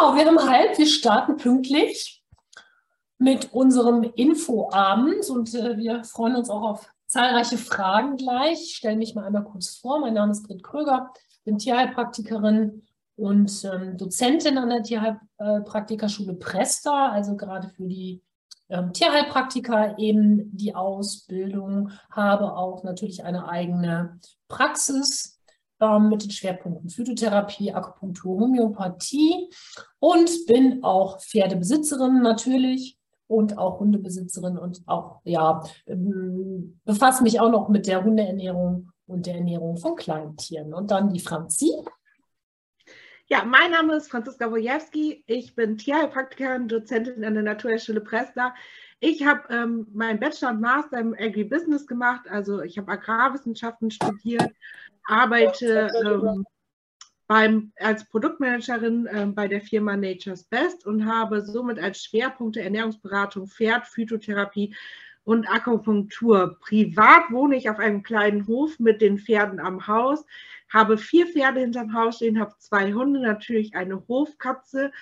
Genau, wir haben halb, wir starten pünktlich mit unserem Infoabend und äh, wir freuen uns auch auf zahlreiche Fragen gleich. Ich stelle mich mal einmal kurz vor. Mein Name ist Grit Kröger, bin Tierheilpraktikerin und ähm, Dozentin an der Tierheilpraktikerschule Presta, also gerade für die ähm, Tierheilpraktiker eben die Ausbildung, habe auch natürlich eine eigene Praxis mit den Schwerpunkten Phytotherapie, Akupunktur, Homöopathie und bin auch Pferdebesitzerin natürlich und auch Hundebesitzerin und auch, ja, ähm, befasse mich auch noch mit der Hundeernährung und der Ernährung von Kleintieren. Und dann die Franzi. Ja, mein Name ist Franziska Wojewski. Ich bin Tierheilpraktikerin, Dozentin an der Naturheilschule Presda. Ich habe ähm, meinen Bachelor und Master im Agribusiness gemacht. Also ich habe Agrarwissenschaften studiert, arbeite ähm, beim, als Produktmanagerin ähm, bei der Firma Nature's Best und habe somit als Schwerpunkte Ernährungsberatung, Pferd, Phytotherapie und Akupunktur. Privat wohne ich auf einem kleinen Hof mit den Pferden am Haus habe vier Pferde hinterm Haus stehen, habe zwei Hunde, natürlich eine Hofkatze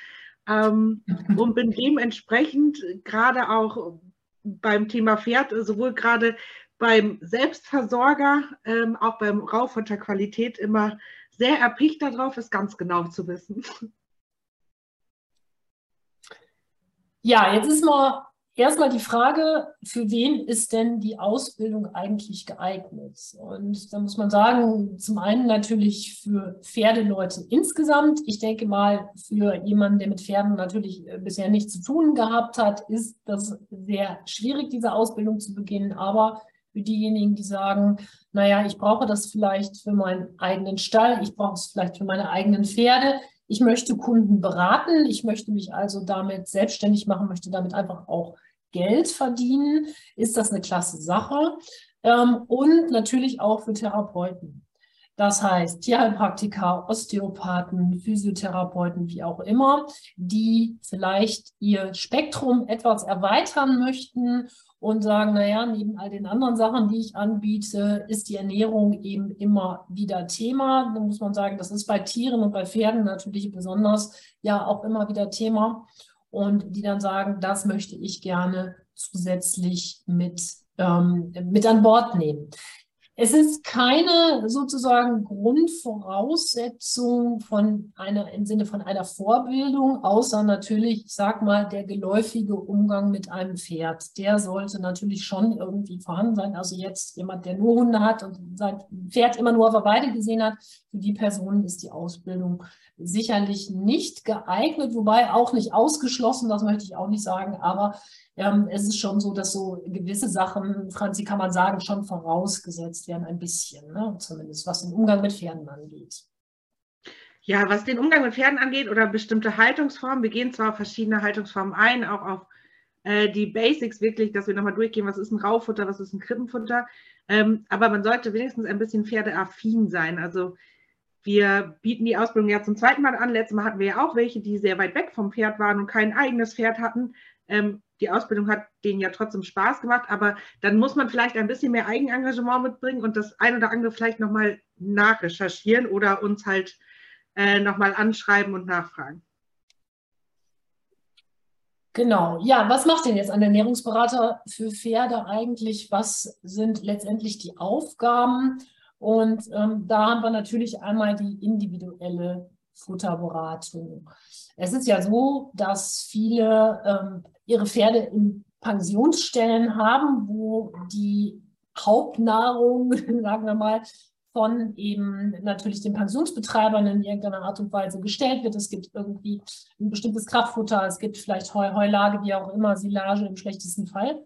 ähm, und bin dementsprechend gerade auch beim Thema Pferd, sowohl gerade beim Selbstversorger, ähm, auch beim Raufutterqualität immer sehr erpicht darauf, es ganz genau zu wissen. Ja, jetzt ist mal erstmal die Frage, für wen ist denn die Ausbildung eigentlich geeignet? Und da muss man sagen, zum einen natürlich für Pferdeleute insgesamt. Ich denke mal, für jemanden, der mit Pferden natürlich äh, bisher nichts zu tun gehabt hat, ist das sehr schwierig, diese Ausbildung zu beginnen. Aber für diejenigen, die sagen, naja, ich brauche das vielleicht für meinen eigenen Stall, ich brauche es vielleicht für meine eigenen Pferde, ich möchte Kunden beraten, ich möchte mich also damit selbstständig machen, möchte damit einfach auch Geld verdienen, ist das eine klasse Sache. Ähm, und natürlich auch für Therapeuten. Das heißt, Tierheilpraktiker, Osteopathen, Physiotherapeuten, wie auch immer, die vielleicht ihr Spektrum etwas erweitern möchten und sagen, naja, neben all den anderen Sachen, die ich anbiete, ist die Ernährung eben immer wieder Thema. Da muss man sagen, das ist bei Tieren und bei Pferden natürlich besonders ja auch immer wieder Thema und die dann sagen, das möchte ich gerne zusätzlich mit, ähm, mit an Bord nehmen. Es ist keine sozusagen Grundvoraussetzung von einer, im Sinne von einer Vorbildung, außer natürlich, ich sag mal, der geläufige Umgang mit einem Pferd. Der sollte natürlich schon irgendwie vorhanden sein. Also jetzt jemand, der nur Hunde hat und sein Pferd immer nur auf der Weide gesehen hat, für die Person ist die Ausbildung sicherlich nicht geeignet, wobei auch nicht ausgeschlossen, das möchte ich auch nicht sagen, aber ähm, es ist schon so, dass so gewisse Sachen, Franzi, kann man sagen, schon vorausgesetzt werden, ein bisschen, ne? zumindest was den Umgang mit Pferden angeht. Ja, was den Umgang mit Pferden angeht oder bestimmte Haltungsformen, wir gehen zwar auf verschiedene Haltungsformen ein, auch auf äh, die Basics wirklich, dass wir nochmal durchgehen, was ist ein Raufutter, was ist ein Krippenfutter, ähm, aber man sollte wenigstens ein bisschen pferdeaffin sein, also wir bieten die Ausbildung ja zum zweiten Mal an. Letztes Mal hatten wir ja auch welche, die sehr weit weg vom Pferd waren und kein eigenes Pferd hatten. Ähm, die Ausbildung hat denen ja trotzdem Spaß gemacht, aber dann muss man vielleicht ein bisschen mehr Eigenengagement mitbringen und das ein oder andere vielleicht nochmal nachrecherchieren oder uns halt äh, nochmal anschreiben und nachfragen. Genau, ja, was macht denn jetzt ein Ernährungsberater für Pferde eigentlich? Was sind letztendlich die Aufgaben? Und ähm, da haben wir natürlich einmal die individuelle Futterberatung. Es ist ja so, dass viele ähm, ihre Pferde in Pensionsstellen haben, wo die Hauptnahrung, sagen wir mal, von eben natürlich den Pensionsbetreibern in irgendeiner Art und Weise gestellt wird. Es gibt irgendwie ein bestimmtes Kraftfutter, es gibt vielleicht Heu, Heulage, wie auch immer, Silage im schlechtesten Fall.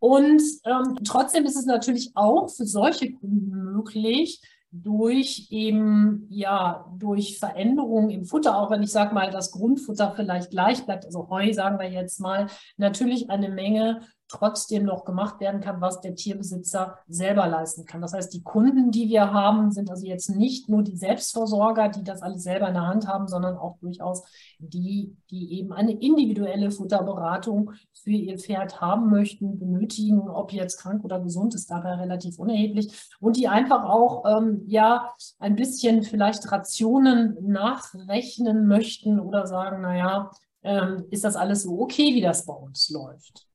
Und ähm, trotzdem ist es natürlich auch für solche Kunden möglich, durch eben, ja, durch Veränderungen im Futter, auch wenn ich sage mal, das Grundfutter vielleicht gleich bleibt, also Heu sagen wir jetzt mal, natürlich eine Menge trotzdem noch gemacht werden kann, was der Tierbesitzer selber leisten kann. Das heißt, die Kunden, die wir haben, sind also jetzt nicht nur die Selbstversorger, die das alles selber in der Hand haben, sondern auch durchaus die, die eben eine individuelle Futterberatung für ihr Pferd haben möchten, benötigen, ob jetzt krank oder gesund, ist dabei relativ unerheblich und die einfach auch ähm, ja ein bisschen vielleicht Rationen nachrechnen möchten oder sagen, naja, ähm, ist das alles so okay, wie das bei uns läuft.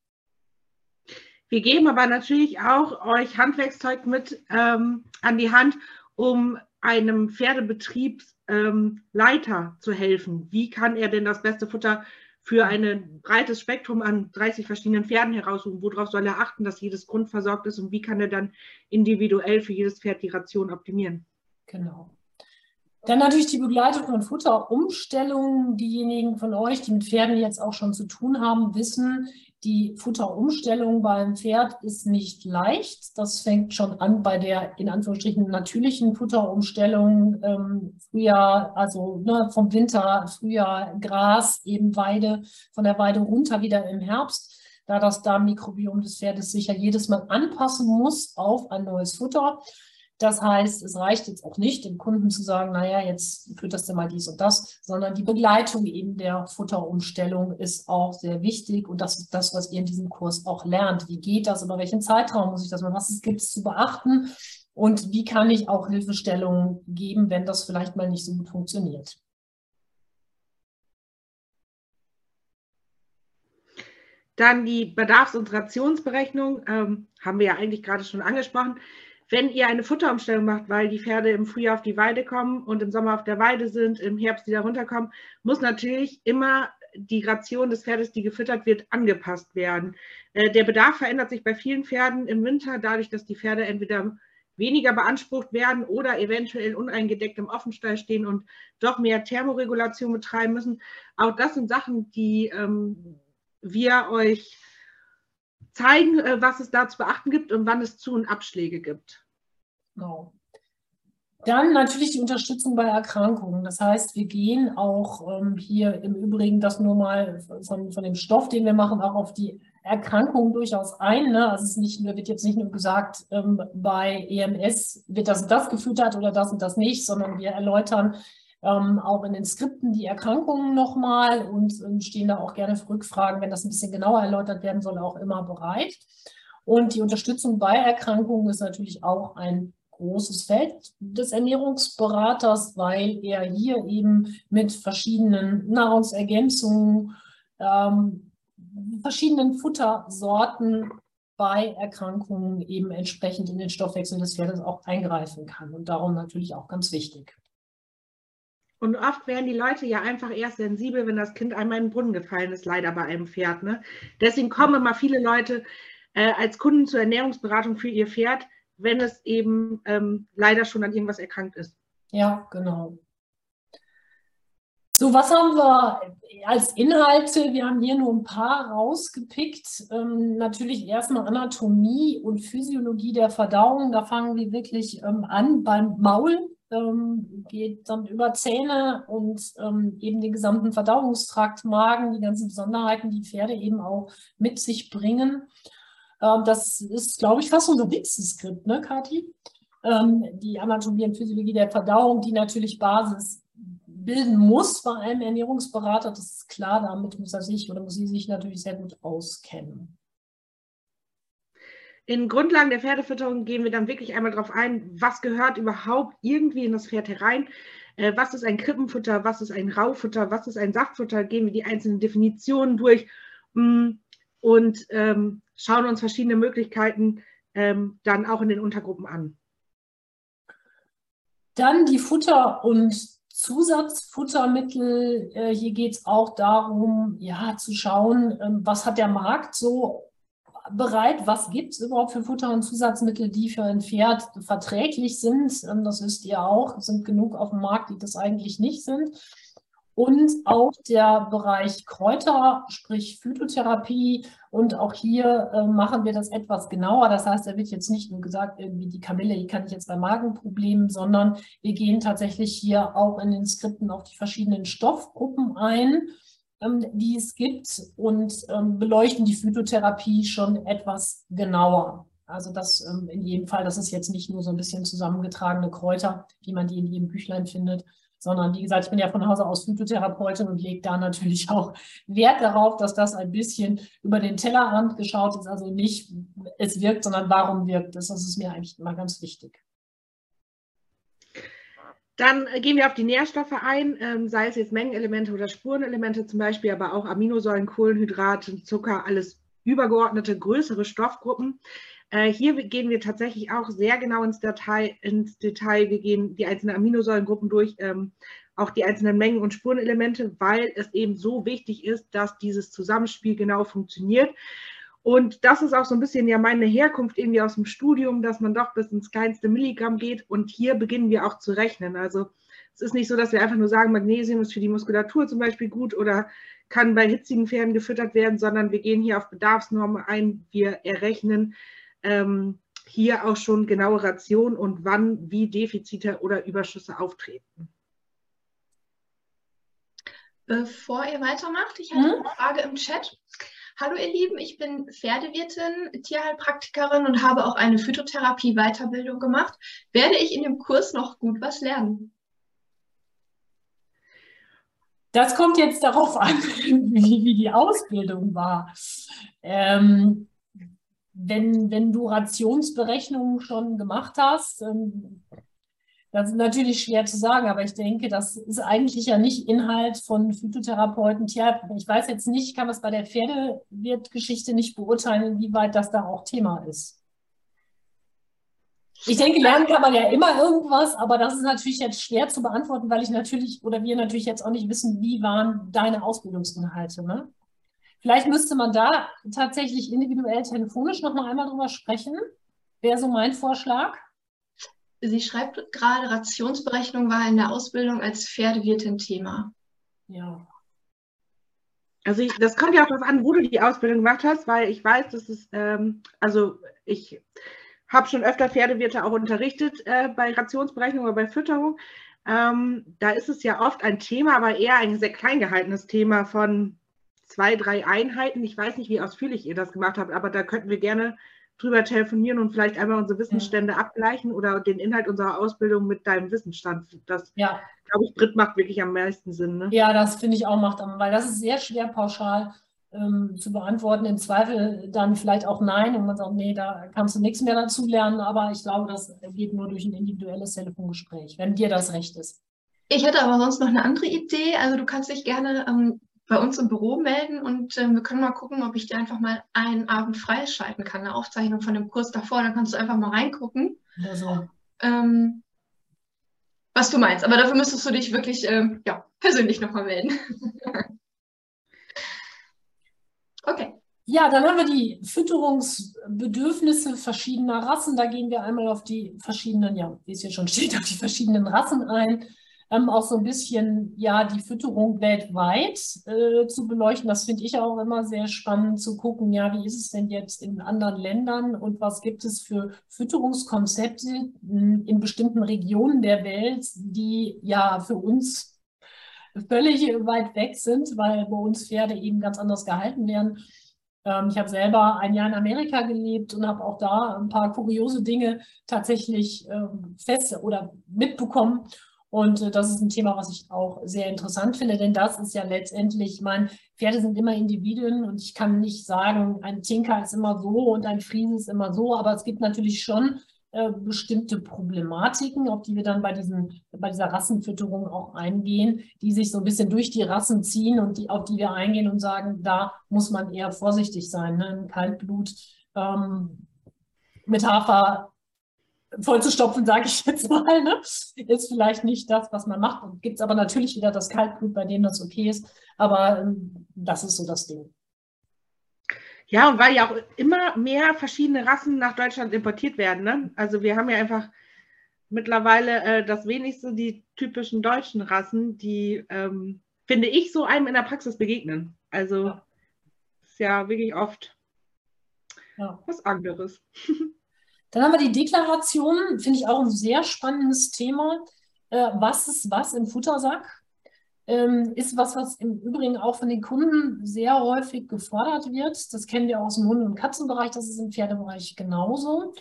Wir geben aber natürlich auch euch Handwerkszeug mit ähm, an die Hand, um einem Pferdebetriebsleiter ähm, zu helfen. Wie kann er denn das beste Futter für ein breites Spektrum an 30 verschiedenen Pferden heraussuchen? Worauf soll er achten, dass jedes Grund versorgt ist und wie kann er dann individuell für jedes Pferd die Ration optimieren? Genau. Dann natürlich die Begleitung von Futterumstellungen. Diejenigen von euch, die mit Pferden jetzt auch schon zu tun haben, wissen, die Futterumstellung beim Pferd ist nicht leicht. Das fängt schon an bei der in Anführungsstrichen natürlichen Futterumstellung. Ähm, Frühjahr, also ne, vom Winter, Frühjahr Gras, eben Weide, von der Weide runter wieder im Herbst, da das Darmmikrobiom des Pferdes sich ja jedes Mal anpassen muss auf ein neues Futter. Das heißt, es reicht jetzt auch nicht, dem Kunden zu sagen, naja, jetzt fütterst du mal dies und das, sondern die Begleitung eben der Futterumstellung ist auch sehr wichtig. Und das ist das, was ihr in diesem Kurs auch lernt. Wie geht das? Über welchen Zeitraum muss ich das machen? Was gibt es zu beachten? Und wie kann ich auch Hilfestellungen geben, wenn das vielleicht mal nicht so gut funktioniert? Dann die Bedarfs- und Rationsberechnung, ähm, haben wir ja eigentlich gerade schon angesprochen wenn ihr eine Futterumstellung macht, weil die Pferde im Frühjahr auf die Weide kommen und im Sommer auf der Weide sind, im Herbst wieder runterkommen, muss natürlich immer die Ration des Pferdes, die gefüttert wird, angepasst werden. Äh, der Bedarf verändert sich bei vielen Pferden im Winter, dadurch, dass die Pferde entweder weniger beansprucht werden oder eventuell uneingedeckt im Offenstall stehen und doch mehr Thermoregulation betreiben müssen. Auch das sind Sachen, die ähm, wir euch zeigen, äh, was es da zu beachten gibt und wann es Zu- und Abschläge gibt. Genau. Dann natürlich die Unterstützung bei Erkrankungen. Das heißt, wir gehen auch ähm, hier im Übrigen das nur mal von, von dem Stoff, den wir machen, auch auf die Erkrankungen durchaus ein. Ne? Also es ist nicht, wird jetzt nicht nur gesagt, ähm, bei EMS wird das und das gefüttert oder das und das nicht, sondern wir erläutern, ähm, auch in den Skripten die Erkrankungen nochmal und ähm, stehen da auch gerne für Rückfragen, wenn das ein bisschen genauer erläutert werden soll, auch immer bereit. Und die Unterstützung bei Erkrankungen ist natürlich auch ein großes Feld des Ernährungsberaters, weil er hier eben mit verschiedenen Nahrungsergänzungen, ähm, verschiedenen Futtersorten bei Erkrankungen eben entsprechend in den Stoffwechsel des Pferdes auch eingreifen kann. Und darum natürlich auch ganz wichtig. Und oft werden die Leute ja einfach erst sensibel, wenn das Kind einmal in den Brunnen gefallen ist, leider bei einem Pferd. Ne? Deswegen kommen immer viele Leute äh, als Kunden zur Ernährungsberatung für ihr Pferd, wenn es eben ähm, leider schon an irgendwas erkrankt ist. Ja, genau. So, was haben wir als Inhalte? Wir haben hier nur ein paar rausgepickt. Ähm, natürlich erstmal Anatomie und Physiologie der Verdauung. Da fangen wir wirklich ähm, an beim Maul ähm, geht dann über Zähne und ähm, eben den gesamten Verdauungstrakt, Magen, die ganzen Besonderheiten, die Pferde eben auch mit sich bringen. Ähm, das ist, glaube ich, fast unser dickstes Skript, ne, Kathi? Ähm, die Anatomie und Physiologie der Verdauung, die natürlich Basis bilden muss bei einem Ernährungsberater, das ist klar, damit muss er sich oder muss sie sich natürlich sehr gut auskennen. In Grundlagen der Pferdefütterung gehen wir dann wirklich einmal darauf ein, was gehört überhaupt irgendwie in das Pferd herein. Äh, was ist ein Krippenfutter, was ist ein Raufutter, was ist ein Saftfutter, gehen wir die einzelnen Definitionen durch mm, und ähm, schauen uns verschiedene Möglichkeiten ähm, dann auch in den Untergruppen an. Dann die Futter- und Zusatzfuttermittel. Äh, hier geht es auch darum, ja, zu schauen, ähm, was hat der Markt so bereit, was gibt es überhaupt für Futter- und Zusatzmittel, die für ein Pferd verträglich sind. Ähm, das wisst ihr auch, es sind genug auf dem Markt, die das eigentlich nicht sind. Und auch der Bereich Kräuter, sprich Phytotherapie. Und auch hier äh, machen wir das etwas genauer. Das heißt, da wird jetzt nicht nur gesagt, irgendwie die Kamille, die kann ich jetzt bei Magenproblemen, sondern wir gehen tatsächlich hier auch in den Skripten auf die verschiedenen Stoffgruppen ein die es gibt und ähm, beleuchten die Phytotherapie schon etwas genauer. Also das ähm, in jedem Fall, das ist jetzt nicht nur so ein bisschen zusammengetragene Kräuter, wie man die in jedem Büchlein findet, sondern wie gesagt, ich bin ja von Hause aus Phytotherapeutin und lege da natürlich auch Wert darauf, dass das ein bisschen über den Tellerrand geschaut ist, also nicht es wirkt, sondern warum wirkt es. Das ist mir eigentlich immer ganz wichtig. Dann gehen wir auf die Nährstoffe ein, ähm, sei es jetzt Mengenelemente oder Spurenelemente zum Beispiel, aber auch Aminosäuren, Kohlenhydrate, Zucker, alles übergeordnete größere Stoffgruppen. Äh, hier gehen wir tatsächlich auch sehr genau ins Detail. Ins Detail. Wir gehen die einzelnen Aminosäurengruppen durch, ähm, auch die einzelnen Mengen und Spurenelemente, weil es eben so wichtig ist, dass dieses Zusammenspiel genau funktioniert. Und das ist auch so ein bisschen ja meine Herkunft irgendwie aus dem Studium, dass man doch bis ins kleinste Milligramm geht. Und hier beginnen wir auch zu rechnen. Also es ist nicht so, dass wir einfach nur sagen, Magnesium ist für die Muskulatur zum Beispiel gut oder kann bei hitzigen Pferden gefüttert werden, sondern wir gehen hier auf Bedarfsnormen ein. Wir errechnen ähm, hier auch schon genaue Ration und wann wie Defizite oder Überschüsse auftreten. Bevor ihr weitermacht, ich habe hm? eine Frage im Chat. Hallo ihr Lieben, ich bin Pferdewirtin, Tierheilpraktikerin und habe auch eine Phytotherapie-Weiterbildung gemacht. Werde ich in dem Kurs noch gut was lernen? Das kommt jetzt darauf an, wie, wie die Ausbildung war. Ähm, wenn, wenn du Rationsberechnungen schon gemacht hast, ähm, das ist natürlich schwer zu sagen, aber ich denke, das ist eigentlich ja nicht Inhalt von Phytotherapeuten. Tja, ich weiß jetzt nicht, kann das bei der Pferdewirtgeschichte nicht beurteilen, inwieweit das da auch Thema ist. Ich denke, lernen kann man ja immer irgendwas, aber das ist natürlich jetzt schwer zu beantworten, weil ich natürlich oder wir natürlich jetzt auch nicht wissen, wie waren deine Ausbildungsinhalte. Ne? Vielleicht müsste man da tatsächlich individuell telefonisch noch mal einmal drüber sprechen. Wäre so mein Vorschlag. Sie schreibt gerade, Rationsberechnung war in der Ausbildung als Pferdewirtin Thema. Ja. Also ich, das kommt ja auch darauf an, wo du die Ausbildung gemacht hast, weil ich weiß, dass es, ähm, also ich habe schon öfter Pferdewirte auch unterrichtet äh, bei Rationsberechnung oder bei Fütterung. Ähm, da ist es ja oft ein Thema, aber eher ein sehr klein gehaltenes Thema von zwei, drei Einheiten. Ich weiß nicht, wie ausführlich ihr das gemacht habt, aber da könnten wir gerne drüber telefonieren und vielleicht einmal unsere Wissensstände ja. abgleichen oder den Inhalt unserer Ausbildung mit deinem Wissensstand. Das, ja. glaube ich, Brit macht wirklich am meisten Sinn. Ne? Ja, das finde ich auch macht, weil das ist sehr schwer pauschal ähm, zu beantworten. Im Zweifel dann vielleicht auch nein und man sagt, nee, da kannst du nichts mehr dazu lernen. Aber ich glaube, das geht nur durch ein individuelles Telefongespräch, wenn dir das recht ist. Ich hätte aber sonst noch eine andere Idee. Also du kannst dich gerne ähm, bei uns im Büro melden und äh, wir können mal gucken, ob ich dir einfach mal einen Abend freischalten kann, eine Aufzeichnung von dem Kurs davor. Dann kannst du einfach mal reingucken. Also. Ähm, was du meinst. Aber dafür müsstest du dich wirklich ähm, ja, persönlich nochmal melden. okay. Ja, dann haben wir die Fütterungsbedürfnisse verschiedener Rassen. Da gehen wir einmal auf die verschiedenen, ja, wie es hier schon steht, auf die verschiedenen Rassen ein ähm, auch so ein bisschen ja die Fütterung weltweit äh, zu beleuchten. Das finde ich auch immer sehr spannend zu gucken, ja, wie ist es denn jetzt in anderen Ländern und was gibt es für Fütterungskonzepte in, in bestimmten Regionen der Welt, die ja für uns völlig weit weg sind, weil bei uns Pferde eben ganz anders gehalten werden. Ähm, ich habe selber ein Jahr in Amerika gelebt und habe auch da ein paar kuriose Dinge tatsächlich ähm, fest oder mitbekommen. Und äh, das ist ein Thema, was ich auch sehr interessant finde, denn das ist ja letztendlich, ich meine, Pferde sind immer Individuen und ich kann nicht sagen, ein Tinker ist immer so und ein Friese ist immer so, aber es gibt natürlich schon äh, bestimmte Problematiken, auf die wir dann bei, diesen, bei dieser Rassenfütterung auch eingehen, die sich so ein bisschen durch die Rassen ziehen und die, auf die wir eingehen und sagen, da muss man eher vorsichtig sein. Ne? Ein Kaltblut ähm, mit Hafer vollzustopfen, sage ich jetzt mal, ne? ist vielleicht nicht das, was man macht. Gibt es aber natürlich wieder das Kaltblut, bei dem das okay ist. Aber ähm, das ist so das Ding. Ja, und weil ja auch immer mehr verschiedene Rassen nach Deutschland importiert werden. Ne? Also wir haben ja einfach mittlerweile äh, das wenigste die typischen deutschen Rassen, die, ähm, finde ich, so einem in der Praxis begegnen. Also ja. ist ja wirklich oft ja. was anderes. Dann haben wir die Deklaration, finde ich auch ein sehr spannendes Thema. Äh, was ist was im Futtersack? ähm, ist was, was im Übrigen auch von den Kunden sehr häufig gefordert wird. Das kennen wir aus dem Hunde- und Katzenbereich, das ist im Pferdebereich genauso.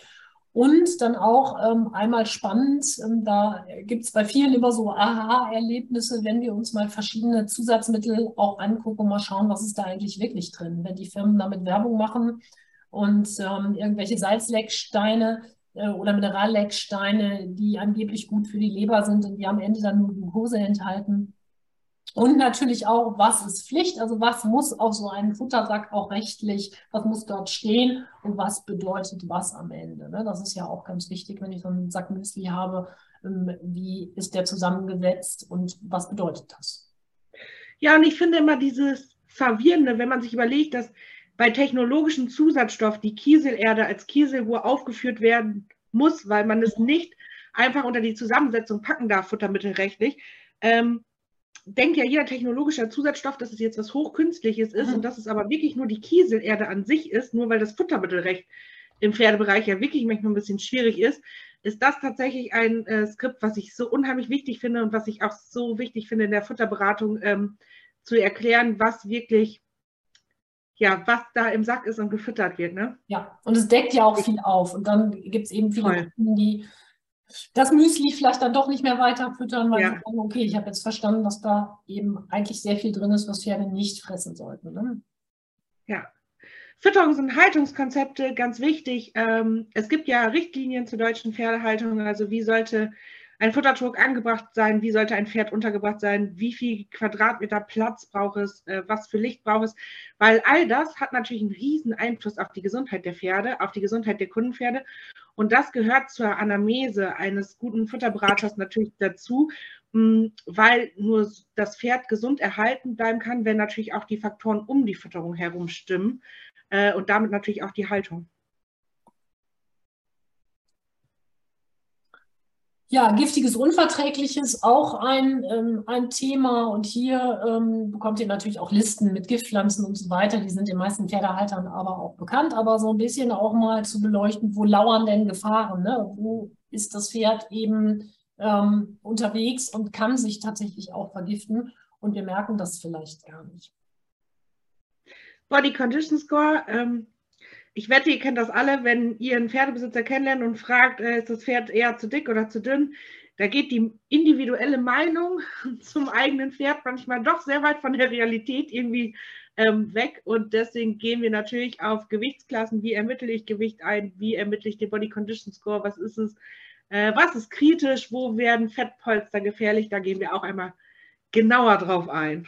Und dann auch ähm, einmal spannend, ähm, da gibt es bei vielen immer so Aha-Erlebnisse, wenn wir uns mal verschiedene Zusatzmittel auch angucken und mal schauen, was ist da eigentlich wirklich drin. Wenn die Firmen damit Werbung machen und ähm, irgendwelche Salzlecksteine äh, oder Minerallecksteine, die angeblich gut für die Leber sind und die am Ende dann nur Glucose enthalten, und natürlich auch, was ist Pflicht, also was muss auf so einem Futtersack auch rechtlich, was muss dort stehen und was bedeutet was am Ende. Ne? Das ist ja auch ganz wichtig, wenn ich so einen Sack Müsli habe, ähm, wie ist der zusammengesetzt und was bedeutet das? Ja, und ich finde immer dieses Verwirrende, wenn man sich überlegt, dass bei technologischen Zusatzstoffen die Kieselerde als Kieselruhe aufgeführt werden muss, weil man es nicht einfach unter die Zusammensetzung packen darf, futtermittelrechtlich. Ähm, denkt ja jeder technologische Zusatzstoff, dass es jetzt was Hochkünstliches ist mhm. und dass es aber wirklich nur die Kieselerde an sich ist, nur weil das Futtermittelrecht im Pferdebereich ja wirklich manchmal ein bisschen schwierig ist, ist das tatsächlich ein äh, Skript, was ich so unheimlich wichtig finde und was ich auch so wichtig finde in der Futterberatung ähm, zu erklären, was wirklich, ja, was da im Sack ist und gefüttert wird. Ne? Ja, und es deckt ja auch viel auf. Und dann gibt es eben viele Kunden, die das Müsli vielleicht dann doch nicht mehr weiter füttern, weil ja. sie sagen, okay, ich habe jetzt verstanden, dass da eben eigentlich sehr viel drin ist, was Pferde nicht fressen sollten. Ne? Ja. Fütterungs- und Haltungskonzepte, ganz wichtig. Ähm, es gibt ja Richtlinien zur deutschen Pferdehaltung, also wie sollte ein Futtertrog angebracht sein, wie sollte ein Pferd untergebracht sein, wie viel Quadratmeter Platz braucht es, äh, was für Licht braucht es, weil all das hat natürlich einen riesen Einfluss auf die Gesundheit der Pferde, auf die Gesundheit der Kundenpferde und das gehört zur Anamnese eines guten Futterberaters natürlich dazu, mm, weil nur das Pferd gesund erhalten bleiben kann, wenn natürlich auch die Faktoren um die Fütterung herum stimmen äh, und damit natürlich auch die Haltung. Ja, giftiges Unverträgliches auch ein, ähm, ein Thema. Und hier ähm, bekommt ihr natürlich auch Listen mit Giftpflanzen und so weiter. Die sind den meisten Pferdehaltern aber auch bekannt. Aber so ein bisschen auch mal zu beleuchten, wo lauern denn Gefahren? Ne? Wo ist das Pferd eben ähm, unterwegs und kann sich tatsächlich auch vergiften? Und wir merken das vielleicht gar nicht. Body Condition Score ähm, ich wette, ihr kennt das alle, wenn ihr einen Pferdebesitzer kennenlernt und fragt, äh, ist das Pferd eher zu dick oder zu dünn, da geht die individuelle Meinung zum eigenen Pferd manchmal doch sehr weit von der Realität irgendwie ähm, weg. Und deswegen gehen wir natürlich auf Gewichtsklassen. Wie ermittle ich Gewicht ein? Wie ermittle ich den Body Condition Score? Was ist es? Äh, was ist kritisch? Wo werden Fettpolster gefährlich? Da gehen wir auch einmal genauer drauf ein.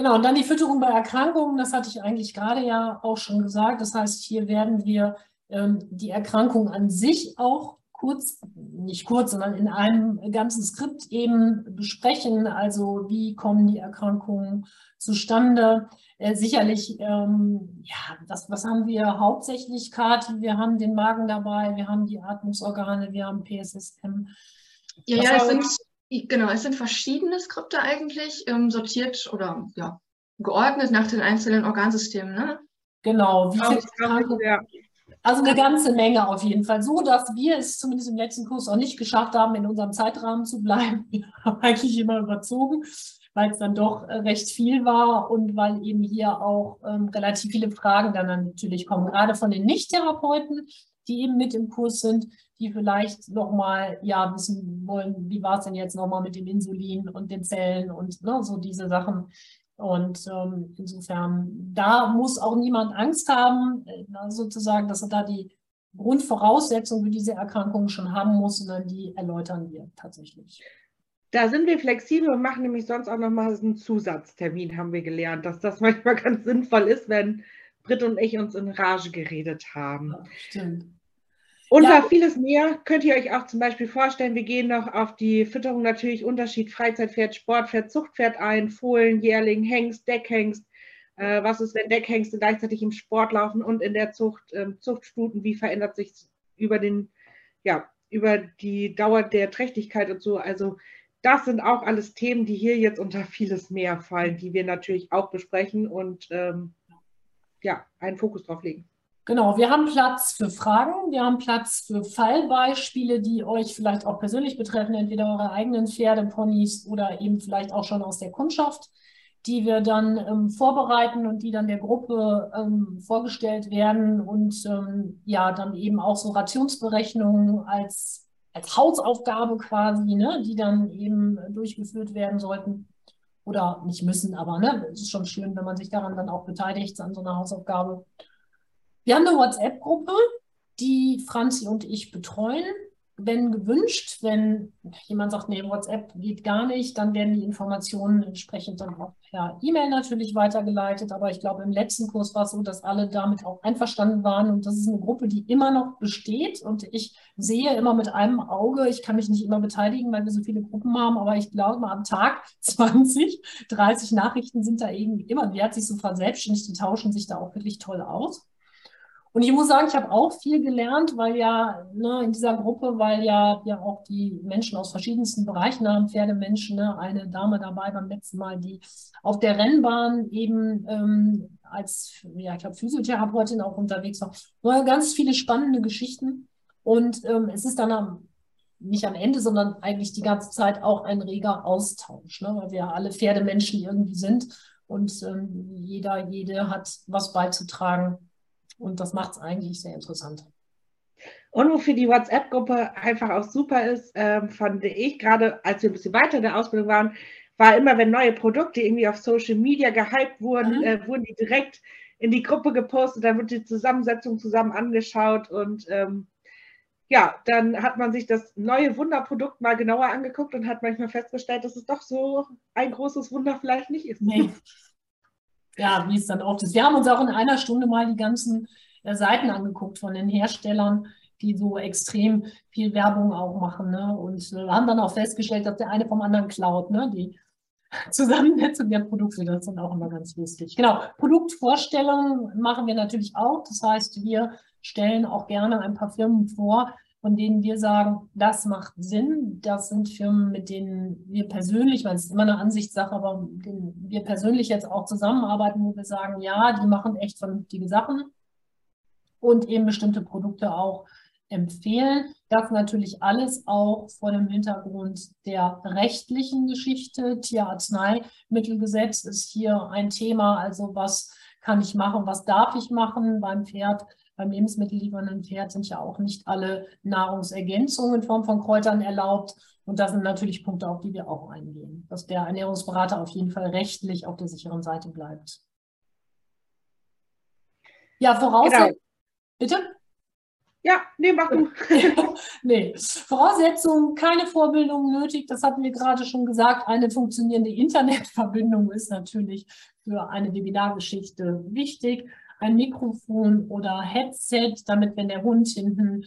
Genau, und dann die Fütterung bei Erkrankungen, das hatte ich eigentlich gerade ja auch schon gesagt. Das heißt, hier werden wir ähm, die Erkrankung an sich auch kurz, nicht kurz, sondern in einem ganzen Skript eben besprechen. Also wie kommen die Erkrankungen zustande? Äh, sicherlich, ähm, ja, das, was haben wir hauptsächlich, Kati? Wir haben den Magen dabei, wir haben die Atmungsorgane, wir haben PSSM. Ja, ja, es sind Genau, es sind verschiedene Skripte eigentlich, ähm, sortiert oder ja, geordnet nach den einzelnen Organsystemen. Ne? Genau, wie viele Also eine ganze Menge auf jeden Fall. So, dass wir es zumindest im letzten Kurs auch nicht geschafft haben, in unserem Zeitrahmen zu bleiben. Wir haben eigentlich immer überzogen, weil es dann doch äh, recht viel war und weil eben hier auch ähm, relativ viele Fragen dann natürlich kommen, gerade von den Nicht-Therapeuten, die eben mit im Kurs sind, die vielleicht nochmal ja, wissen wollen, wie war es denn jetzt nochmal mit dem Insulin und den Zellen und ne, so diese Sachen. Und ähm, insofern, da muss auch niemand Angst haben, äh, sozusagen, dass er da die Grundvoraussetzungen für diese Erkrankung schon haben muss, sondern die erläutern wir tatsächlich. Da sind wir flexibel und machen nämlich sonst auch nochmal einen Zusatztermin, haben wir gelernt, dass das manchmal ganz sinnvoll ist, wenn Britt und ich uns in Rage geredet haben. Ja, stimmt. Und ja. vieles mehr könnt ihr euch auch zum Beispiel vorstellen. Wir gehen noch auf die Fütterung natürlich Unterschied Freizeitpferd, Sportpferd, Zuchtpferd ein, Fohlen, Jährling, Hengst, Deckhengst. Äh, was ist, wenn Deckhengste gleichzeitig im Sport laufen und in der Zucht, äh, Zuchtstuten? Wie verändert sich über den, ja, über die Dauer der Trächtigkeit und so? Also das sind auch alles Themen, die hier jetzt unter vieles mehr fallen, die wir natürlich auch besprechen und ähm, ja, einen Fokus drauf legen. Genau, wir haben Platz für Fragen, wir haben Platz für Fallbeispiele, die euch vielleicht auch persönlich betreffen, entweder eure eigenen Pferde, Ponys oder eben vielleicht auch schon aus der Kundschaft, die wir dann ähm, vorbereiten und die dann der Gruppe ähm, vorgestellt werden und ähm, ja, dann eben auch so Rationsberechnungen als, als Hausaufgabe quasi, ne, die dann eben durchgeführt werden sollten oder nicht müssen, aber ne, es ist schon schön, wenn man sich daran dann auch beteiligt an so einer Hausaufgabe. Wir haben eine WhatsApp-Gruppe, die Franzi und ich betreuen. Wenn gewünscht, wenn jemand sagt, nee, WhatsApp geht gar nicht, dann werden die Informationen entsprechend dann auch per E-Mail natürlich weitergeleitet. Aber ich glaube, im letzten Kurs war es so, dass alle damit auch einverstanden waren. Und das ist eine Gruppe, die immer noch besteht. Und ich sehe immer mit einem Auge, ich kann mich nicht immer beteiligen, weil wir so viele Gruppen haben, aber ich glaube, am Tag 20, 30 Nachrichten sind da irgendwie immer, die hat sich so verselbstständigt, die tauschen sich da auch wirklich toll aus. Und ich muss sagen, ich habe auch viel gelernt, weil ja ne, in dieser Gruppe, weil ja ja auch die Menschen aus verschiedensten Bereichen haben, Pferdemenschen, ne, eine Dame dabei beim letzten Mal, die auf der Rennbahn eben ähm, als, ja, ich glaube, Physiotherapeutin auch unterwegs war. Nur ganz viele spannende Geschichten. Und ähm, es ist dann am, nicht am Ende, sondern eigentlich die ganze Zeit auch ein reger Austausch, ne, weil wir alle Pferdemenschen irgendwie sind und ähm, jeder, jede hat was beizutragen und das macht es eigentlich sehr interessant. Und wofür die WhatsApp-Gruppe einfach auch super ist, äh, fand ich, gerade als wir ein bisschen weiter in der Ausbildung waren, war immer, wenn neue Produkte irgendwie auf Social Media gehypt wurden, mhm. äh, wurden die direkt in die Gruppe gepostet, dann wird die Zusammensetzung zusammen angeschaut und ähm, ja, dann hat man sich das neue Wunderprodukt mal genauer angeguckt und hat manchmal festgestellt, dass es doch so ein großes Wunder vielleicht nicht ist. Nee, ja, wie es dann oft ist. Wir haben uns auch in einer Stunde mal die ganzen äh, Seiten angeguckt von den Herstellern, die so extrem viel Werbung auch machen. Ne? Und äh, haben dann auch festgestellt, dass der eine vom anderen klaut. Ne? Die Zusammensetzung der Produkte, das ist dann auch immer ganz lustig. Genau, Produktvorstellungen machen wir natürlich auch. Das heißt, wir stellen auch gerne ein paar Firmen vor, von denen wir sagen, das macht Sinn. Das sind Firmen, mit denen wir persönlich, weil es ist immer eine Ansichtssache, aber denen wir persönlich jetzt auch zusammenarbeiten, wo wir sagen, ja, die machen echt vernünftige Sachen und eben bestimmte Produkte auch empfehlen. Das natürlich alles auch vor dem Hintergrund der rechtlichen Geschichte. Tierarzneimittelgesetz ist hier ein Thema. Also was kann ich machen, was darf ich machen beim Pferd? Beim lebensmittelliefernden Pferd sind ja auch nicht alle Nahrungsergänzungen in Form von Kräutern erlaubt. Und das sind natürlich Punkte, auf die wir auch eingehen, dass der Ernährungsberater auf jeden Fall rechtlich auf der sicheren Seite bleibt. Ja, Voraussetzung. Genau. Bitte? Ja, nee, mach du. nee. Voraussetzung, keine Vorbildung nötig. Das hatten wir gerade schon gesagt. Eine funktionierende Internetverbindung ist natürlich für eine Webinargeschichte wichtig ein Mikrofon oder Headset, damit, wenn der Hund hinten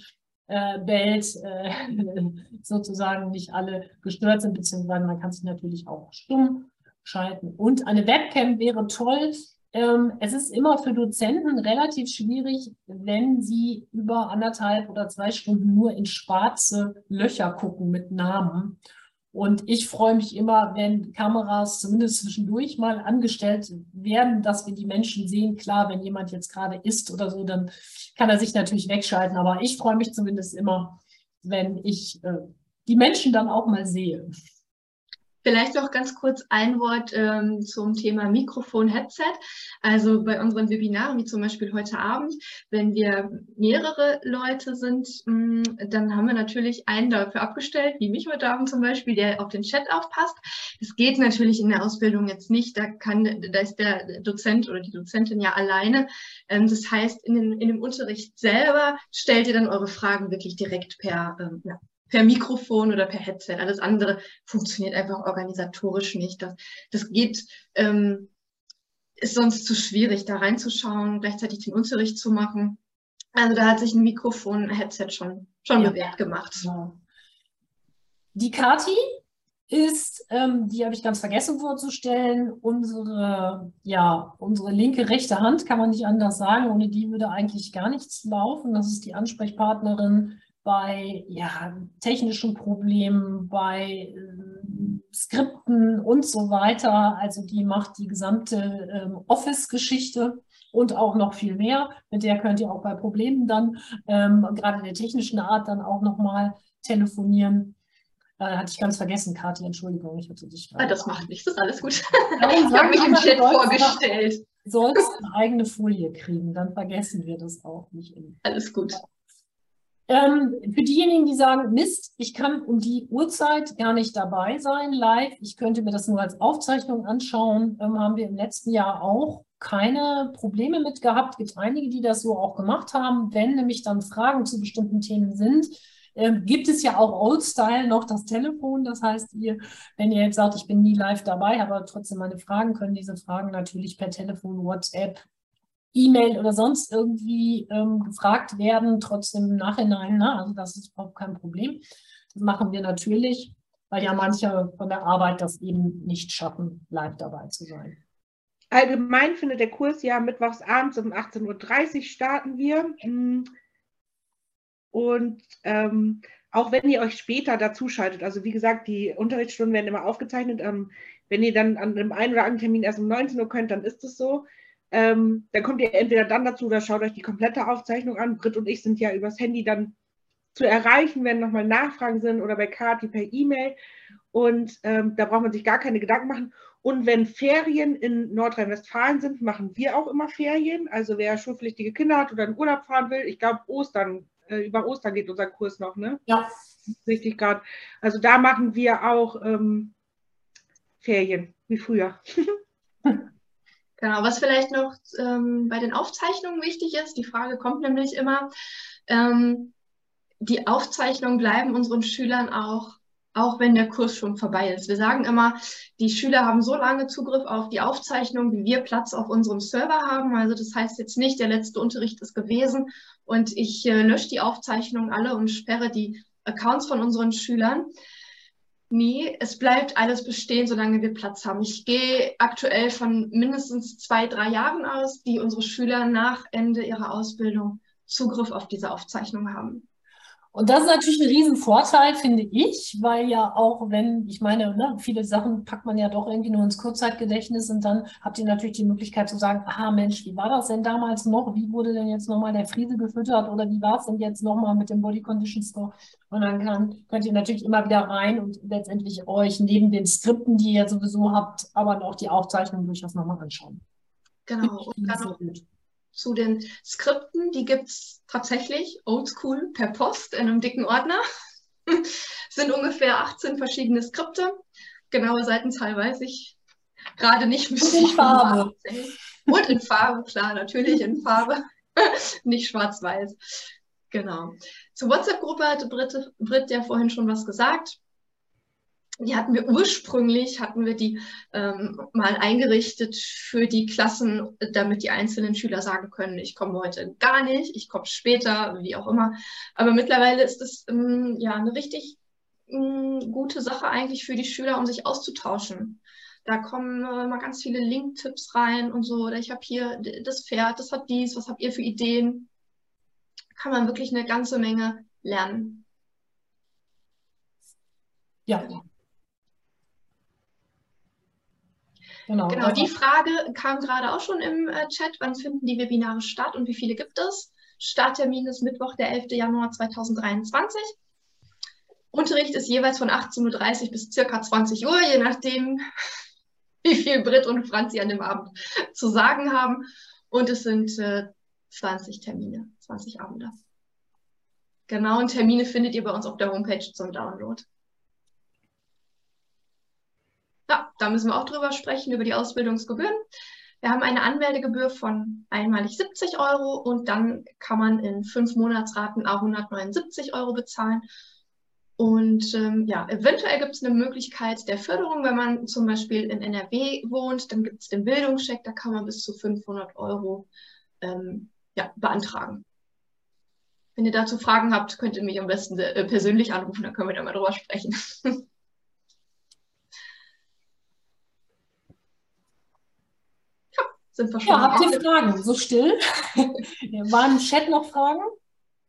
äh, bellt, äh, sozusagen nicht alle gestört sind, beziehungsweise man kann sich natürlich auch stumm schalten. Und eine Webcam wäre toll. Ähm, es ist immer für Dozenten relativ schwierig, wenn sie über anderthalb oder zwei Stunden nur in schwarze Löcher gucken mit Namen. Und ich freue mich immer, wenn Kameras zumindest zwischendurch mal angestellt werden, dass wir die Menschen sehen. Klar, wenn jemand jetzt gerade isst oder so, dann kann er sich natürlich wegschalten. Aber ich freue mich zumindest immer, wenn ich äh, die Menschen dann auch mal sehe. Vielleicht noch ganz kurz ein Wort ähm, zum Thema Mikrofon-Headset. Also bei unseren Webinaren, wie zum Beispiel heute Abend, wenn wir mehrere Leute sind, mh, mm, dann haben wir natürlich einen dafür abgestellt, wie mich heute Abend zum Beispiel, der auf den Chat aufpasst. Das geht natürlich in der Ausbildung jetzt nicht. Da kann, da ist der Dozent oder die Dozentin ja alleine. Ähm, das heißt, in, den, in dem Unterricht selber stellt ihr dann eure Fragen wirklich direkt per ähm, ja, per Mikrofon oder per Headset. Alles andere funktioniert einfach organisatorisch nicht. Das, das geht, ähm, ist sonst zu schwierig, da reinzuschauen, gleichzeitig den Unterricht zu machen. Also da hat sich ein Mikrofon, ein Headset schon, schon ja. bewährt gemacht. Ja. Die Kati ist, ähm, die habe ich ganz vergessen vorzustellen, unsere, ja, unsere linke, rechte Hand, kann man nicht anders sagen. Ohne die würde eigentlich gar nichts laufen. Das ist die Ansprechpartnerin bei ja, technischen Problemen, bei äh, Skripten und so weiter. Also die macht die gesamte ähm, Office-Geschichte und auch noch viel mehr. Mit der könnt ihr auch bei Problemen dann, ähm, gerade der technischen Art, dann auch nochmal telefonieren. Äh, hatte ich ganz vergessen, Kathi, Entschuldigung, ich hatte dich Ah, das macht nichts, das ist alles gut. ich habe mich im Chat vorgestellt. Sollst eine eigene Folie kriegen, dann vergessen wir das auch nicht. Alles gut. Ähm, für diejenigen, die sagen, Mist, ich kann um die Uhrzeit gar nicht dabei sein, live, ich könnte mir das nur als Aufzeichnung anschauen, ähm, haben wir im letzten Jahr auch keine Probleme mit gehabt. Es gibt einige, die das so auch gemacht haben. Wenn nämlich dann Fragen zu bestimmten Themen sind, ähm, gibt es ja auch Old-Style noch das Telefon. Das heißt, ihr, wenn ihr jetzt sagt, ich bin nie live dabei, aber trotzdem meine Fragen, können diese Fragen natürlich per Telefon, WhatsApp, E-Mail oder sonst irgendwie ähm, gefragt werden, trotzdem im Nachhinein. Ne? Also das ist überhaupt kein Problem. Das machen wir natürlich, weil ja manche von der Arbeit das eben nicht schaffen, live dabei zu sein. Allgemein findet der Kurs ja mittwochs abends um 18.30 Uhr starten wir. Hm. Und ähm, auch wenn ihr euch später dazuschaltet, also wie gesagt, die Unterrichtsstunden werden immer aufgezeichnet. Ähm, wenn ihr dann an einem einen oder anderen Termin erst um 19 Uhr könnt, dann ist es so. Ähm, dann kommt ihr entweder dann dazu oder schaut euch die komplette Aufzeichnung an. Britt und ich sind ja übers Handy dann zu erreichen, wenn nochmal Nachfragen sind oder bei Kati per E-Mail. Und ähm, da braucht man sich gar keine Gedanken machen. Und wenn Ferien in Nordrhein-Westfalen sind, machen wir auch immer Ferien. Also wer schulpflichtige Kinder hat oder in Urlaub fahren will, ich glaube Ostern äh, über Ostern geht unser Kurs noch, ne? Ja. Richtig gerade. Also da machen wir auch ähm, Ferien, wie früher. genau, was vielleicht noch ähm, bei den Aufzeichnungen wichtig ist, die Frage kommt nämlich immer, ähm, die Aufzeichnungen bleiben unseren Schülern auch auch wenn der Kurs schon vorbei ist. Wir sagen immer, die Schüler haben so lange Zugriff auf die Aufzeichnung, wie wir Platz auf unserem Server haben. Also das heißt jetzt nicht, der letzte Unterricht ist gewesen und ich äh, lösche die Aufzeichnungen alle und sperre die Accounts von unseren Schülern. Nee, es bleibt alles bestehen, solange wir Platz haben. Ich gehe aktuell von mindestens zwei, drei Jahren aus, die unsere Schüler nach Ende ihrer Ausbildung Zugriff auf diese Aufzeichnung haben. Und das ist natürlich ein Riesenvorteil, finde ich, weil ja auch wenn, ich meine, ne, viele Sachen packt man ja doch irgendwie nur ins Kurzzeitgedächtnis und dann habt ihr natürlich die Möglichkeit zu sagen, aha Mensch, wie war das denn damals noch? Wie wurde denn jetzt nochmal der Friese gefüttert oder wie war es denn jetzt nochmal mit dem Body Condition Store? Und dann kann, könnt ihr natürlich immer wieder rein und letztendlich euch neben den Skripten, die ihr sowieso habt, aber auch die Aufzeichnung durchaus nochmal anschauen. Genau. Und dann noch, zu den Skripten. Die gibt es tatsächlich oldschool per Post in einem dicken Ordner. sind ungefähr 18 verschiedene Skripte. Genaue Seitenzahl weiß ich gerade nicht. Und in Farbe. Und in Farbe, klar, natürlich in Farbe. nicht schwarz-weiß. Genau. Zur WhatsApp-Gruppe hatte Britt, Britt ja vorhin schon was gesagt die hatten wir ursprünglich, hatten wir die ähm, mal eingerichtet für die Klassen, damit die einzelnen Schüler sagen können, ich komme heute gar nicht, ich komme später, wie auch immer. Aber mittlerweile ist es ähm, ja eine richtig ähm, gute Sache eigentlich für die Schüler, um sich auszutauschen. Da kommen äh, mal ganz viele Link-Tipps rein und so. Oder ich habe hier das Pferd, das hat dies, was habt ihr für Ideen? Kann man wirklich eine ganze Menge lernen. Ja, Genau, genau die Frage kam gerade auch schon im äh, Chat. Wann finden die Webinare statt und wie viele gibt es? Starttermin ist Mittwoch, der 11. Januar 2023. Unterricht ist jeweils von 18.30 Uhr bis circa 20 Uhr, je nachdem, wie viel Britt und Franzi an dem Abend zu sagen haben. Und es sind äh, 20 Termine, 20 Abende. Genau, und Termine findet ihr bei uns auf der Homepage zum Download. Ja, da müssen wir auch drüber sprechen, über die Ausbildungsgebühren. Wir haben eine Anmeldegebühr von einmalig 70 Euro und dann kann man in fünf Monatsraten auch 179 Euro bezahlen. Und ähm, ja, eventuell gibt es eine Möglichkeit der Förderung, wenn man zum Beispiel in NRW wohnt, dann gibt es den Bildungscheck, da kann man bis zu 500 Euro ähm, ja, beantragen. Wenn ihr dazu Fragen habt, könnt ihr mich am besten äh, persönlich anrufen, dann können wir da mal drüber sprechen. Sind wir schon ja, habt ihr Fragen? So still? Waren im Chat noch Fragen?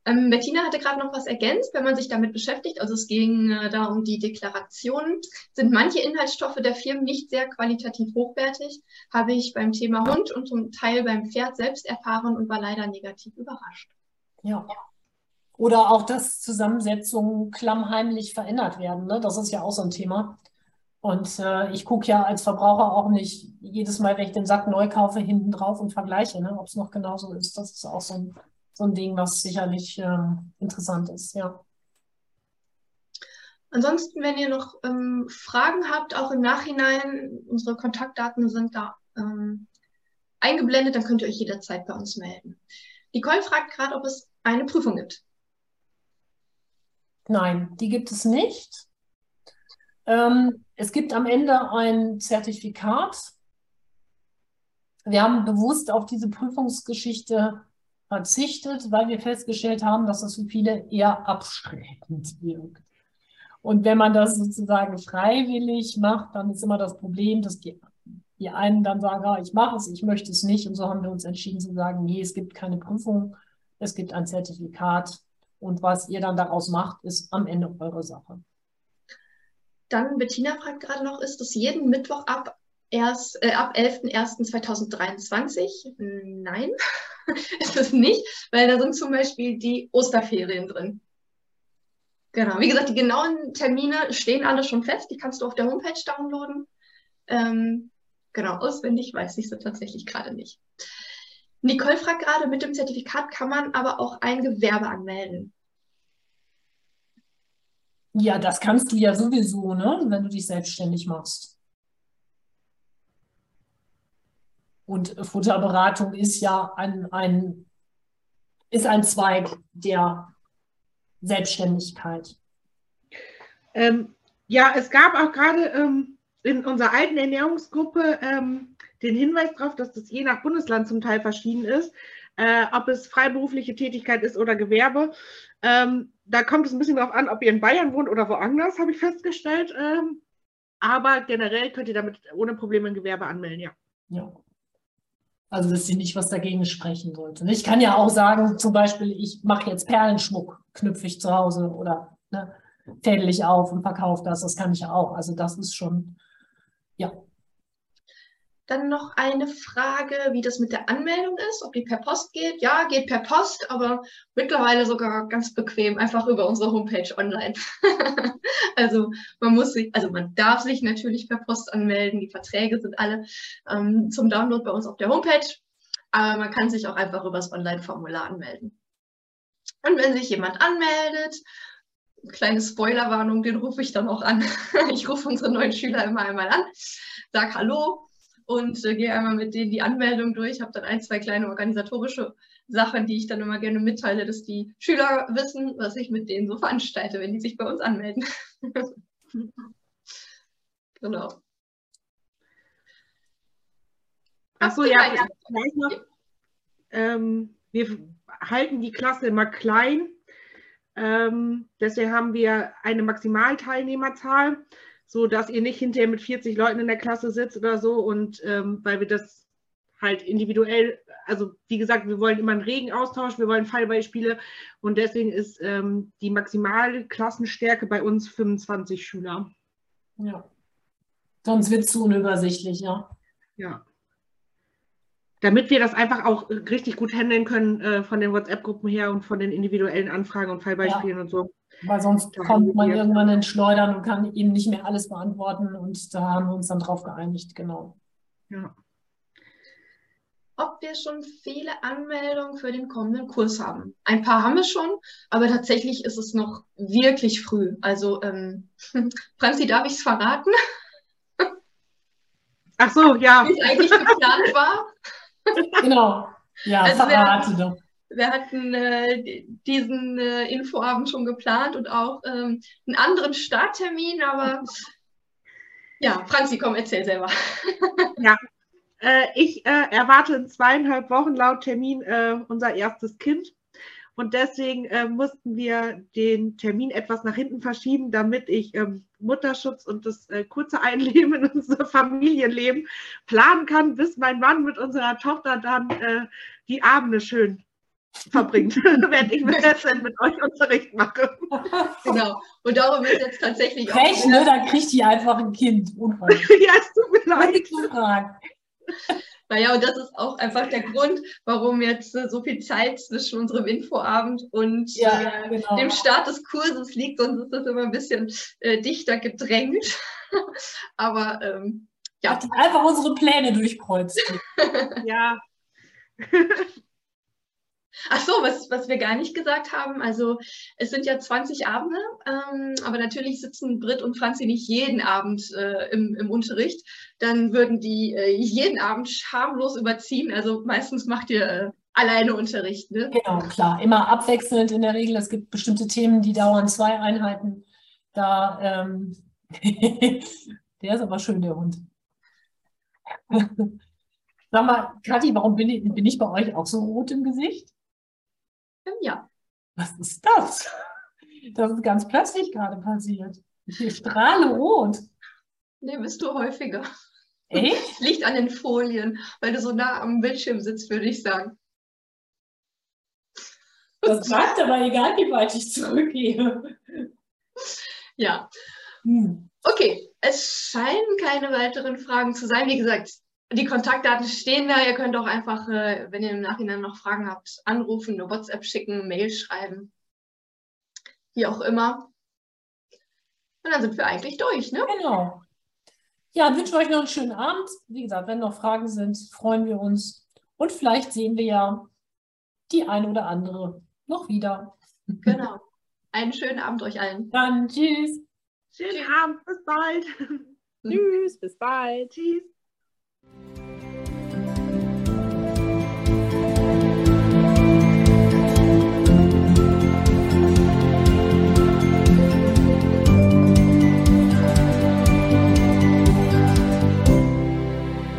Ähm, Bettina hatte gerade noch was ergänzt, wenn man sich damit beschäftigt. Also es ging äh, da um die Deklarationen. Sind manche Inhaltsstoffe der Firmen nicht sehr qualitativ hochwertig? Habe ich beim Thema Hund und zum Teil beim Pferd selbst erfahren und war leider negativ überrascht. Ja. Oder auch, dass Zusammensetzungen klammheimlich verändert werden. Ne? Das ist ja auch so ein Thema. Und äh, ich gucke ja als Verbraucher auch nicht jedes Mal, wenn ich den Sack neu kaufe, hinten drauf und vergleiche, ne? ob es noch genauso ist. Das ist auch so ein so ein Ding, was sicherlich äh, interessant ist, ja. Ansonsten, wenn ihr noch ähm, Fragen habt, auch im Nachhinein, unsere Kontaktdaten sind da ähm, eingeblendet, dann könnt ihr euch jederzeit bei uns melden. Nicole fragt gerade, ob es eine Prüfung gibt. Nein, die gibt es nicht. Ähm, es gibt am Ende ein Zertifikat. Wir haben bewusst auf diese Prüfungsgeschichte verzichtet, weil wir festgestellt haben, dass das für viele eher abschreckend wirkt. Und wenn man das sozusagen freiwillig macht, dann ist immer das Problem, dass die, die einen dann sagen, ah, ich mache es, ich möchte es nicht. Und so haben wir uns entschieden zu sagen, nee, es gibt keine Prüfung, es gibt ein Zertifikat. Und was ihr dann daraus macht, ist am Ende eure Sache. Dann Bettina fragt gerade noch, ist es jeden Mittwoch ab äh, ab 11.01.2023. Nein, ist es nicht, weil da sind zum Beispiel die Osterferien drin. Genau, wie gesagt, die genauen Termine stehen alle schon fest. Die kannst du auf der Homepage downloaden. Ähm, genau, auswendig weiß ich sie tatsächlich gerade nicht. Nicole fragt gerade, mit dem Zertifikat kann man aber auch ein Gewerbe anmelden. Ja, das kannst du ja sowieso, ne? wenn du dich selbstständig machst. Und Futterberatung ist ja ein, ein, ist ein Zweig der Selbstständigkeit. Ähm, ja, es gab auch gerade ähm, in unserer alten Ernährungsgruppe ähm, den Hinweis darauf, dass das je nach Bundesland zum Teil verschieden ist, äh, ob es freiberufliche Tätigkeit ist oder Gewerbe. Ähm, da kommt es ein bisschen darauf an, ob ihr in Bayern wohnt oder woanders, habe ich festgestellt. Ähm, aber generell könnt ihr damit ohne Probleme ein Gewerbe anmelden, ja. Ja. Also dass sie nicht was dagegen sprechen sollte. Ich kann ja auch sagen, zum Beispiel, ich mache jetzt Perlenschmuck, knüpfe ich zu Hause oder ne, fädel ich auf und verkaufe das. Das kann ich ja auch. Also das ist schon, ja. Dann noch eine Frage, wie das mit der Anmeldung ist, ob die per Post geht. Ja, geht per Post, aber mittlerweile sogar ganz bequem, einfach über unsere Homepage online. also man muss sich, also man darf sich natürlich per Post anmelden. Die Verträge sind alle ähm, zum Download bei uns auf der Homepage, aber man kann sich auch einfach über das Online-Formular anmelden. Und wenn sich jemand anmeldet, kleine Spoilerwarnung, den rufe ich dann auch an. ich rufe unsere neuen Schüler immer einmal an, sag Hallo, und äh, gehe einmal mit denen die Anmeldung durch, habe dann ein, zwei kleine organisatorische Sachen, die ich dann immer gerne mitteile, dass die Schüler wissen, was ich mit denen so veranstalte, wenn die sich bei uns anmelden. genau. Achso, ja, vielleicht noch. Ähm, wir halten die Klasse immer klein. Ähm, deswegen haben wir eine Maximalteilnehmerzahl so dass ihr nicht hinterher mit 40 Leuten in der Klasse sitzt oder so und ähm, weil wir das halt individuell, also wie gesagt, wir wollen immer einen regen Austausch, wir wollen Fallbeispiele und deswegen ist ähm, die maximale Klassenstärke bei uns 25 Schüler. Ja. Sonst wird es zu unübersichtlich, ja. Ja. Damit wir das einfach auch richtig gut handeln können äh, von den WhatsApp-Gruppen her und von den individuellen Anfragen und Fallbeispielen ja. und so. Weil sonst kommt man irgendwann ins Schleudern und kann eben nicht mehr alles beantworten. Und da haben wir uns dann drauf geeinigt, genau. Ja. Ob wir schon viele Anmeldungen für den kommenden Kurs haben. Ein paar haben wir schon, aber tatsächlich ist es noch wirklich früh. Also, ähm, Franzi, darf ich es verraten? Ach so, ja. Wie es eigentlich geplant war. Genau. Ja, also verrate doch wir hatten äh, diesen äh, Infoabend schon geplant und auch ähm, einen anderen Starttermin, aber ja, Franzi, komm, erzähl selber. ja, äh, ich äh, erwarte in zweieinhalb Wochen laut Termin äh, unser erstes Kind. Und deswegen äh, mussten wir den Termin etwas nach hinten verschieben, damit ich ähm, Mutterschutz und das kurze Einleben in unser Familienleben planen kann, bis mein Mann mit unserer Tochter dann die Abende schön verbringt, während ich mit euch Unterricht mache. Genau. Und darum ist jetzt tatsächlich auch. Frech, ne? Da kriegt die einfach ein Kind. Ja, es tut mir leid. Naja, und das ist auch einfach der Grund, warum jetzt äh, so viel Zeit zwischen unserem Infoabend und Ja, äh, genau. dem Start des Kurses liegt, sonst ist das immer ein bisschen äh, dichter gedrängt. Aber ähm, ja, Hat die einfach unsere Pläne durchkreuzt. Ja, ach so, was, was wir gar nicht gesagt haben, also es sind ja 20 Abende, ähm, aber natürlich sitzen Britt und Franzi nicht jeden Abend äh, im, im Unterricht. Dann würden die äh, jeden Abend schamlos überziehen. Also meistens macht ihr äh, alleine Unterricht, ne? Genau, klar. Immer abwechselnd in der Regel. Es gibt bestimmte Themen, die dauern zwei Einheiten. Da, ähm, der ist aber schön, der Hund. Sag mal, Kathi, warum bin ich, bin ich bei euch auch so rot im Gesicht? Ja. Was ist das? Das ist ganz plötzlich gerade passiert. Ich strahle rot. Nee, bist du häufiger. Echt? Liegt an den Folien, weil du so nah am Bildschirm sitzt, würde ich sagen. Das bleibt aber egal, wie weit ich zurückgehe. Ja, Hm. okay. Es scheinen keine weiteren Fragen zu sein. Wie gesagt, die Kontaktdaten stehen da. Ihr könnt auch einfach, äh, wenn ihr im Nachhinein noch Fragen habt, anrufen, eine WhatsApp schicken, Mail schreiben. Wie auch immer. Und dann sind wir eigentlich durch, ne? Genau. Ja, wünsche euch noch einen schönen Abend. Wie gesagt, wenn noch Fragen sind, freuen wir uns. Und vielleicht sehen wir ja die eine oder andere noch wieder. Genau. Einen schönen Abend euch allen. Dann tschüss. schönen Abend, bis bald. Tschüss, bis bald. Tschüss. Thank you